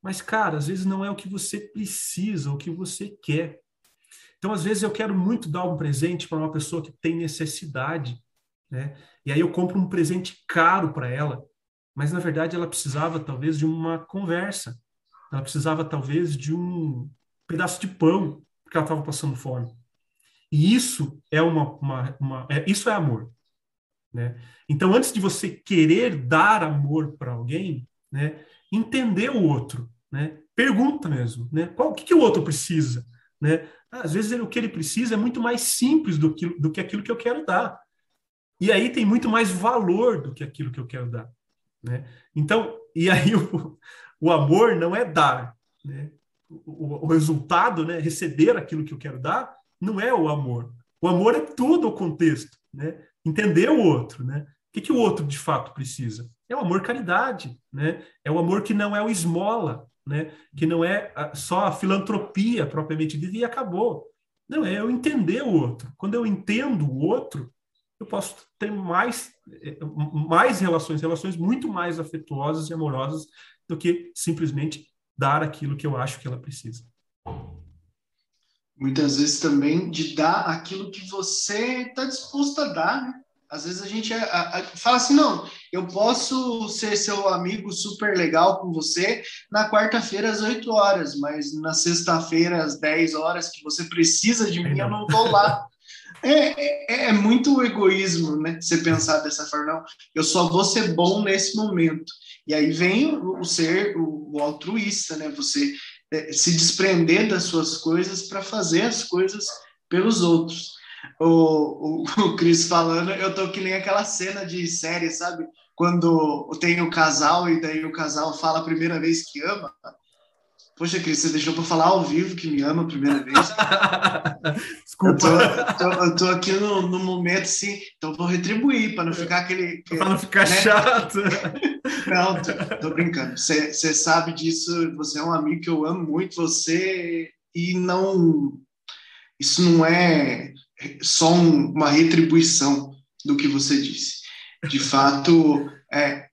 Mas, cara, às vezes não é o que você precisa, o que você quer. Então, às vezes, eu quero muito dar um presente para uma pessoa que tem necessidade, né? E aí eu compro um presente caro para ela, mas na verdade ela precisava talvez de uma conversa, ela precisava talvez de um pedaço de pão, porque ela estava passando fome. E isso é uma, uma, uma é, isso é amor, né? Então, antes de você querer dar amor para alguém, né, entender o outro, né? Pergunta mesmo, né? Qual, o que, que o outro precisa, né? Às vezes ele, o que ele precisa é muito mais simples do que, do que aquilo que eu quero dar. E aí tem muito mais valor do que aquilo que eu quero dar, né? Então, e aí o, o amor não é dar, né? O, o resultado, né? Receber aquilo que eu quero dar, não é o amor. O amor é todo o contexto, né? Entender o outro, né? O que, que o outro de fato precisa? É o amor caridade, né? É o amor que não é o esmola, né? Que não é só a filantropia propriamente dita e acabou. Não, é eu entender o outro. Quando eu entendo o outro, eu posso ter mais, mais relações, relações muito mais afetuosas e amorosas do que simplesmente dar aquilo que eu acho que ela precisa. Muitas vezes também de dar aquilo que você está disposto a dar, né? Às vezes a gente a, a, fala assim, não, eu posso ser seu amigo super legal com você na quarta-feira às 8 horas, mas na sexta-feira às 10 horas que você precisa de mim, eu não estou lá. É, é, é, muito egoísmo, né? Você pensar dessa forma, não, eu só vou ser bom nesse momento. E aí vem o, o ser, o, o, altruísta, né? Você é, se desprender das suas coisas para fazer as coisas pelos outros o, o, o Cris falando, eu tô que nem aquela cena de série, sabe? Quando tem o casal e daí o casal fala a primeira vez que ama. Poxa, Cris, você deixou para falar ao vivo que me ama a primeira vez? Desculpa. Eu tô, tô, eu tô aqui no, no, momento, sim, então vou retribuir para não ficar aquele. Para não ficar né? chato. Não, tô, tô brincando. Você sabe disso, você é um amigo que eu amo muito, você. E não. Isso não é só um, uma retribuição do que você disse. De fato, é,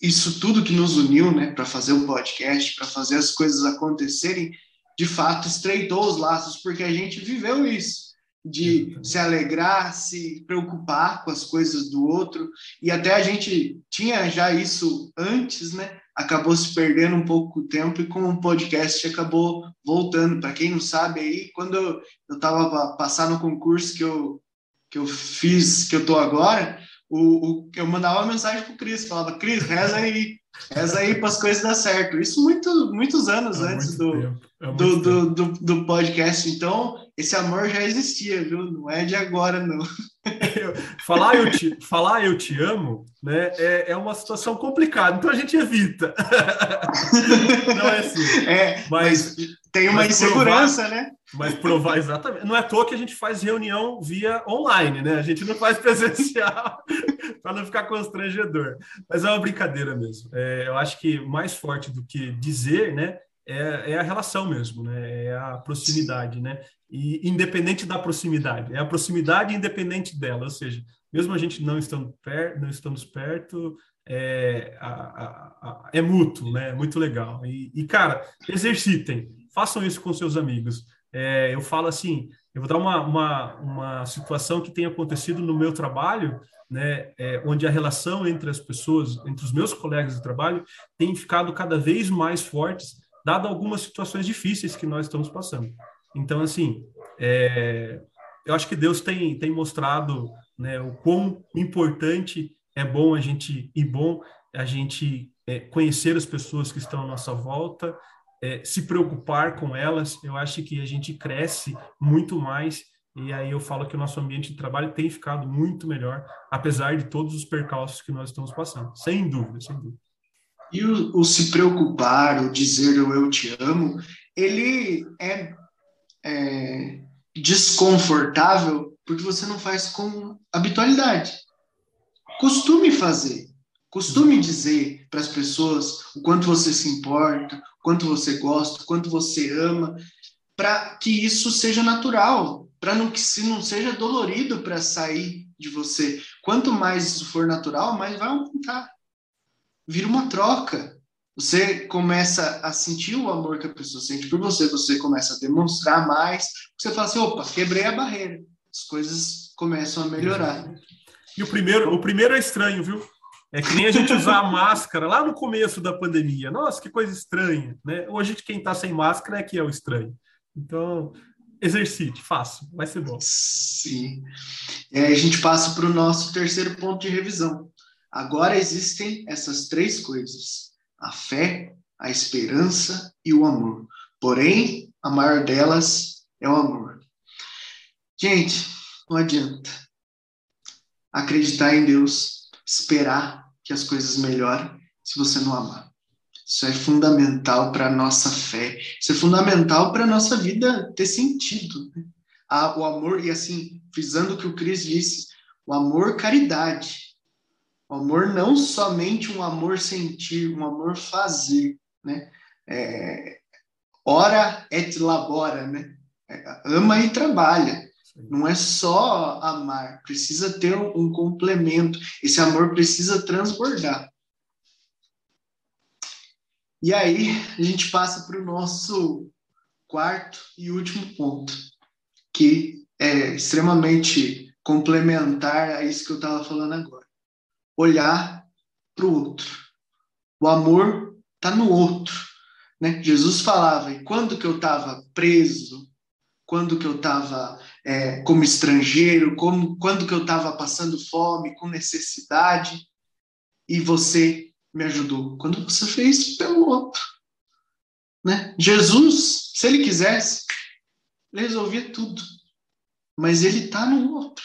isso tudo que nos uniu né, para fazer o podcast, para fazer as coisas acontecerem, de fato estreitou os laços, porque a gente viveu isso, de se alegrar, se preocupar com as coisas do outro, e até a gente tinha já isso antes, né? Acabou se perdendo um pouco o tempo e com o podcast acabou voltando. Para quem não sabe aí, quando eu estava passando no concurso que eu, que eu fiz, que eu tô agora, o, o eu mandava uma mensagem pro Cris, falava, Cris, reza aí, reza aí para as coisas dar certo. Isso muito, muitos anos é antes do, é do, do, do, do podcast. Então, esse amor já existia, viu? Não é de agora, não. falar, eu te, falar eu te amo né, é, é uma situação complicada, então a gente evita. não é assim. É, mas, mas tem uma mas insegurança, provar, né? Mas provar exatamente. Não é à toa que a gente faz reunião via online, né? A gente não faz presencial para não ficar constrangedor. Mas é uma brincadeira mesmo. É, eu acho que mais forte do que dizer, né? É, é, a relação mesmo, né? É a proximidade, né? E independente da proximidade, é a proximidade independente dela, ou seja, mesmo a gente não estando perto, não estamos perto, é, a, a, a, é mútuo, né? É muito legal. E, e, cara, exercitem, façam isso com seus amigos. É, eu falo assim, eu vou dar uma, uma, uma situação que tem acontecido no meu trabalho, né, é, onde a relação entre as pessoas, entre os meus colegas de trabalho, tem ficado cada vez mais fortes dado algumas situações difíceis que nós estamos passando. Então, assim, é, eu acho que Deus tem, tem mostrado né, o quão importante é bom a gente e bom a gente é, conhecer as pessoas que estão à nossa volta, é, se preocupar com elas. Eu acho que a gente cresce muito mais e aí eu falo que o nosso ambiente de trabalho tem ficado muito melhor, apesar de todos os percalços que nós estamos passando. Sem dúvida, sem dúvida. E o, o, se preocupar, o dizer eu te amo, ele é, é, desconfortável porque você não faz com habitualidade. Costume fazer, costume dizer para as pessoas o quanto você se importa, o quanto você gosta, o quanto você ama, para que isso seja natural, para não que se não seja dolorido para sair de você. Quanto mais isso for natural, mais vai aumentar vira uma troca. Você começa a sentir o amor que a pessoa sente por você, você começa a demonstrar mais. Você fala assim: opa, quebrei a barreira. As coisas começam a melhorar. E o primeiro, o primeiro é estranho, viu? É que nem a gente usar a máscara lá no começo da pandemia. Nossa, que coisa estranha, né? Hoje quem está sem máscara é que é o estranho. Então, exercite, faça, vai ser bom. Sim. E aí a gente passa para o nosso terceiro ponto de revisão. Agora existem essas três coisas: a fé, a esperança e o amor. Porém, a maior delas é o amor. Gente, não adianta acreditar em Deus esperar que as coisas melhorem se você não amar. Isso é fundamental para a nossa fé. Isso é fundamental para a nossa vida ter sentido. Né? O amor, e assim, frisando o que o Cris disse, o amor caridade. O amor não somente um amor sentir, um amor fazer. Né? É, ora et labora, né? É, ama e trabalha. Não é só amar, precisa ter um complemento. Esse amor precisa transbordar. E aí a gente passa para o nosso quarto e último ponto, que é extremamente complementar a isso que eu estava falando agora. Olhar para o outro. O amor está no outro. Né? Jesus falava, e quando que eu estava preso, quando que eu estava é, como estrangeiro, como, quando que eu estava passando fome, com necessidade, e você me ajudou. Quando você fez pelo outro. Né? Jesus, se ele quisesse, ele resolvia tudo. Mas ele está no outro.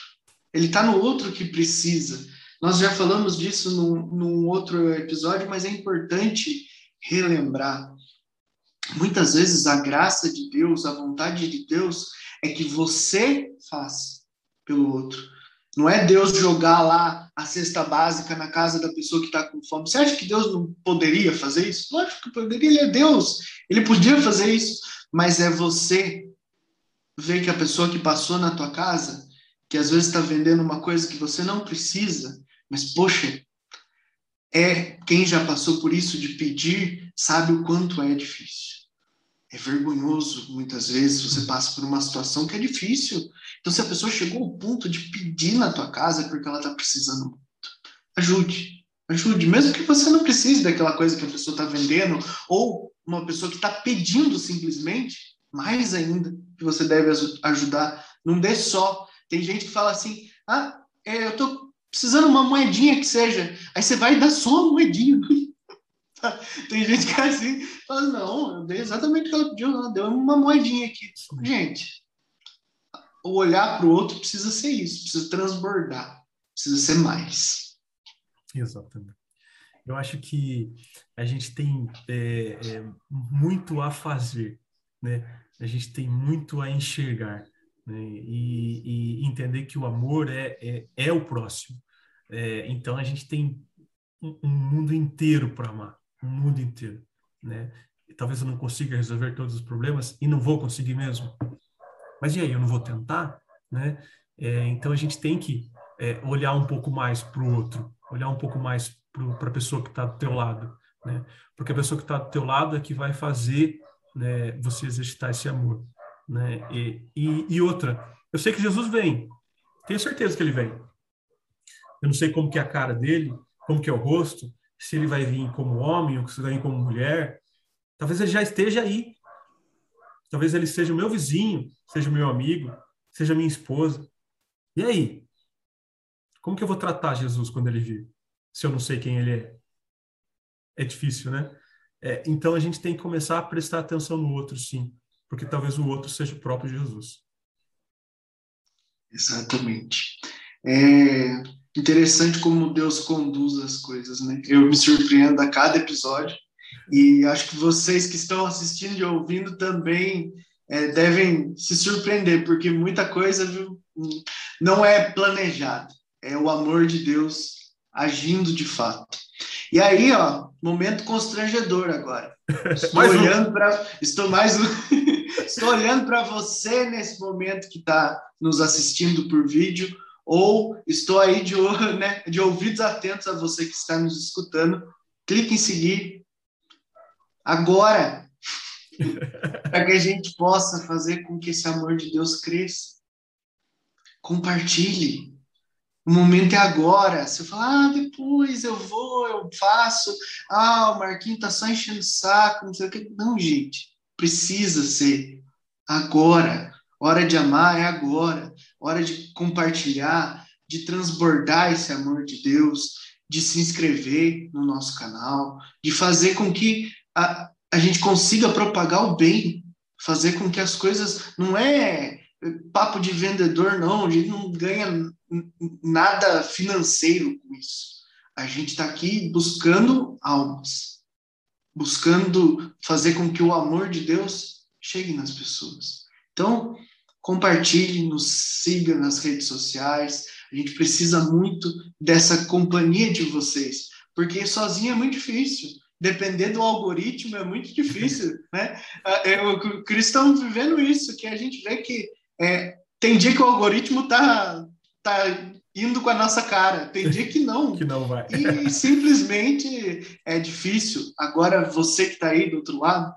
Ele está no outro que precisa. Nós já falamos disso num, num outro episódio, mas é importante relembrar muitas vezes a graça de Deus, a vontade de Deus é que você faça pelo outro. Não é Deus jogar lá a cesta básica na casa da pessoa que está com fome. Você acha que Deus não poderia fazer isso? Lógico que poderia, ele é Deus. Ele podia fazer isso. Mas é você ver que a pessoa que passou na tua casa, que às vezes está vendendo uma coisa que você não precisa, mas poxa, é quem já passou por isso de pedir, sabe o quanto é difícil. É vergonhoso, muitas vezes, você passa por uma situação que é difícil. Então, se a pessoa chegou ao ponto de pedir na tua casa é porque ela está precisando muito, ajude. Ajude, mesmo que você não precise daquela coisa que a pessoa está vendendo, ou uma pessoa que está pedindo simplesmente, mais ainda que você deve ajudar. Não dê só. Tem gente que fala assim: ah, é, eu estou precisando uma moedinha que seja. Aí você vai dar só uma moedinha. Tem gente que é assim, fala, não, eu dei exatamente o que ela pediu, ela deu uma moedinha aqui. Gente, o olhar para o outro precisa ser isso, precisa transbordar, precisa ser mais. Exatamente. Eu acho que a gente tem é, é, muito a fazer, né? A gente tem muito a enxergar né? e, e entender que o amor é, é, é o próximo. É, então a gente tem um, um mundo inteiro para amar mundo inteiro, né? E talvez eu não consiga resolver todos os problemas e não vou conseguir mesmo. Mas e aí, eu não vou tentar, né? É, então a gente tem que é, olhar um pouco mais para o outro, olhar um pouco mais para a pessoa que está do teu lado, né? Porque a pessoa que está do teu lado é que vai fazer né, você exercitar esse amor, né? E, e, e outra, eu sei que Jesus vem, tenho certeza que ele vem. Eu não sei como que é a cara dele, como que é o rosto, se ele vai vir como homem ou se vai vir como mulher. Talvez ele já esteja aí. Talvez ele seja o meu vizinho, seja o meu amigo, seja minha esposa. E aí? Como que eu vou tratar Jesus quando ele vir? Se eu não sei quem ele é? É difícil, né? É, então a gente tem que começar a prestar atenção no outro, sim, porque talvez o outro seja o próprio Jesus. Exatamente. É, interessante como Deus conduz as coisas, né? Eu me surpreendo a cada episódio e acho que vocês que estão assistindo e ouvindo também é, devem se surpreender, porque muita coisa viu, não é planejada, é o amor de Deus agindo de fato. E aí, ó, momento constrangedor agora. Estou mais olhando para, estou mais estou olhando para você nesse momento que está nos assistindo por vídeo ou estou aí de, né, de ouvidos atentos a você que está nos escutando. Clique em seguir, agora, para que a gente possa fazer com que esse amor de Deus cresça. Compartilhe. O momento é agora. Se eu falar, ah, depois eu vou, eu faço. Ah, o Marquinhos tá só enchendo o saco, não sei o que. Não, gente. Precisa ser agora. Hora de amar é agora. Hora de compartilhar, de transbordar esse amor de Deus, de se inscrever no nosso canal, de fazer com que a, a gente consiga propagar o bem, fazer com que as coisas. Não é papo de vendedor, não. A gente não ganha nada financeiro com isso. A gente está aqui buscando almas, buscando fazer com que o amor de Deus chegue nas pessoas. Então, compartilhe, nos siga nas redes sociais. A gente precisa muito dessa companhia de vocês, porque sozinho é muito difícil. Depender do algoritmo é muito difícil, né? O cristão vivendo isso, que a gente vê que é, tem dia que o algoritmo tá tá indo com a nossa cara. Tem dia que não. que não vai. E simplesmente é difícil. Agora, você que está aí do outro lado,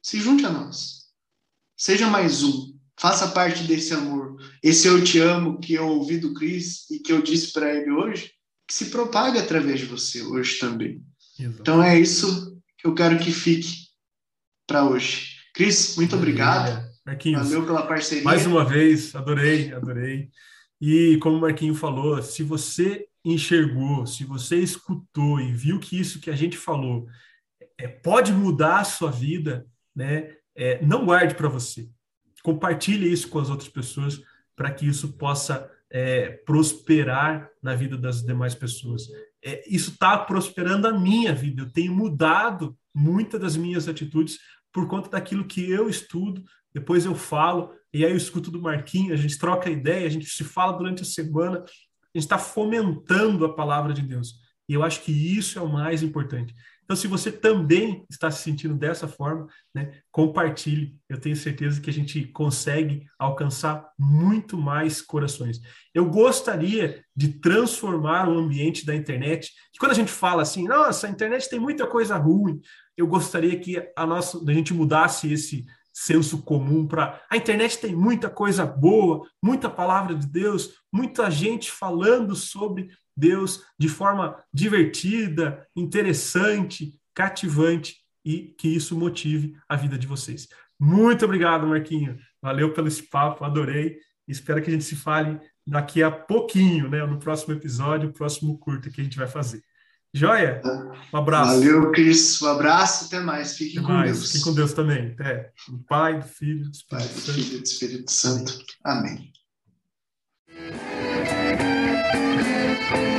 se junte a nós. Seja mais um. Faça parte desse amor. Esse eu te amo que eu ouvi do Cris e que eu disse para ele hoje, que se propaga através de você hoje também. Exato. Então é isso que eu quero que fique para hoje. Cris, muito obrigado. Marquinhos, Valeu pela parceria. Mais uma vez, adorei, adorei. E como o Marquinho falou, se você enxergou, se você escutou e viu que isso que a gente falou é, pode mudar a sua vida, né? É, não guarde para você. Compartilhe isso com as outras pessoas para que isso possa é, prosperar na vida das demais pessoas. É, isso está prosperando a minha vida. Eu tenho mudado muitas das minhas atitudes por conta daquilo que eu estudo, depois eu falo, e aí eu escuto do Marquinhos, a gente troca ideia, a gente se fala durante a semana, a gente está fomentando a palavra de Deus. E eu acho que isso é o mais importante. Então, se você também está se sentindo dessa forma, né, compartilhe. Eu tenho certeza que a gente consegue alcançar muito mais corações. Eu gostaria de transformar o ambiente da internet. Que quando a gente fala assim, nossa, a internet tem muita coisa ruim, eu gostaria que a nossa, a gente mudasse esse senso comum para. A internet tem muita coisa boa, muita palavra de Deus, muita gente falando sobre Deus de forma divertida, interessante, cativante e que isso motive a vida de vocês. Muito obrigado, Marquinho. Valeu pelo esse papo, adorei. Espero que a gente se fale daqui a pouquinho, né? No próximo episódio, próximo curto que a gente vai fazer. Joia? Um abraço. Valeu, Cris. Um abraço. Até mais. Fiquem até com mais. Deus. Fiquem com Deus também. Até. Do Pai, do Filho, do Espírito Pai, do Filho e do Espírito Santo. Amém. Thank you.